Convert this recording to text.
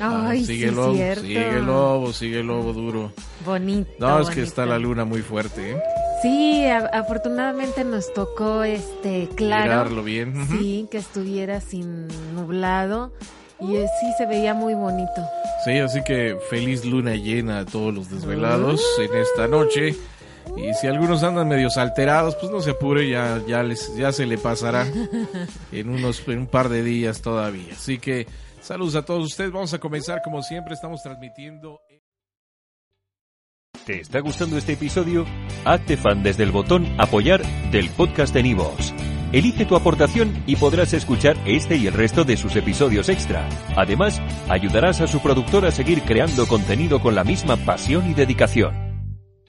Ay, sigue sí, lobo, cierto. sigue lobo, sigue lobo duro. Bonito. No, es que bonito. está la luna muy fuerte, ¿eh? Sí, afortunadamente nos tocó este claro. Mirarlo bien. Sí, que estuviera sin nublado y eh, sí se veía muy bonito. Sí, así que feliz luna llena a todos los desvelados en esta noche. Y si algunos andan medios alterados, pues no se apure, ya, ya, les, ya se le pasará en, unos, en un par de días todavía. Así que saludos a todos ustedes. Vamos a comenzar como siempre, estamos transmitiendo... ¿Te está gustando este episodio? Hazte fan desde el botón Apoyar del podcast de Nivos. Elige tu aportación y podrás escuchar este y el resto de sus episodios extra. Además, ayudarás a su productor a seguir creando contenido con la misma pasión y dedicación.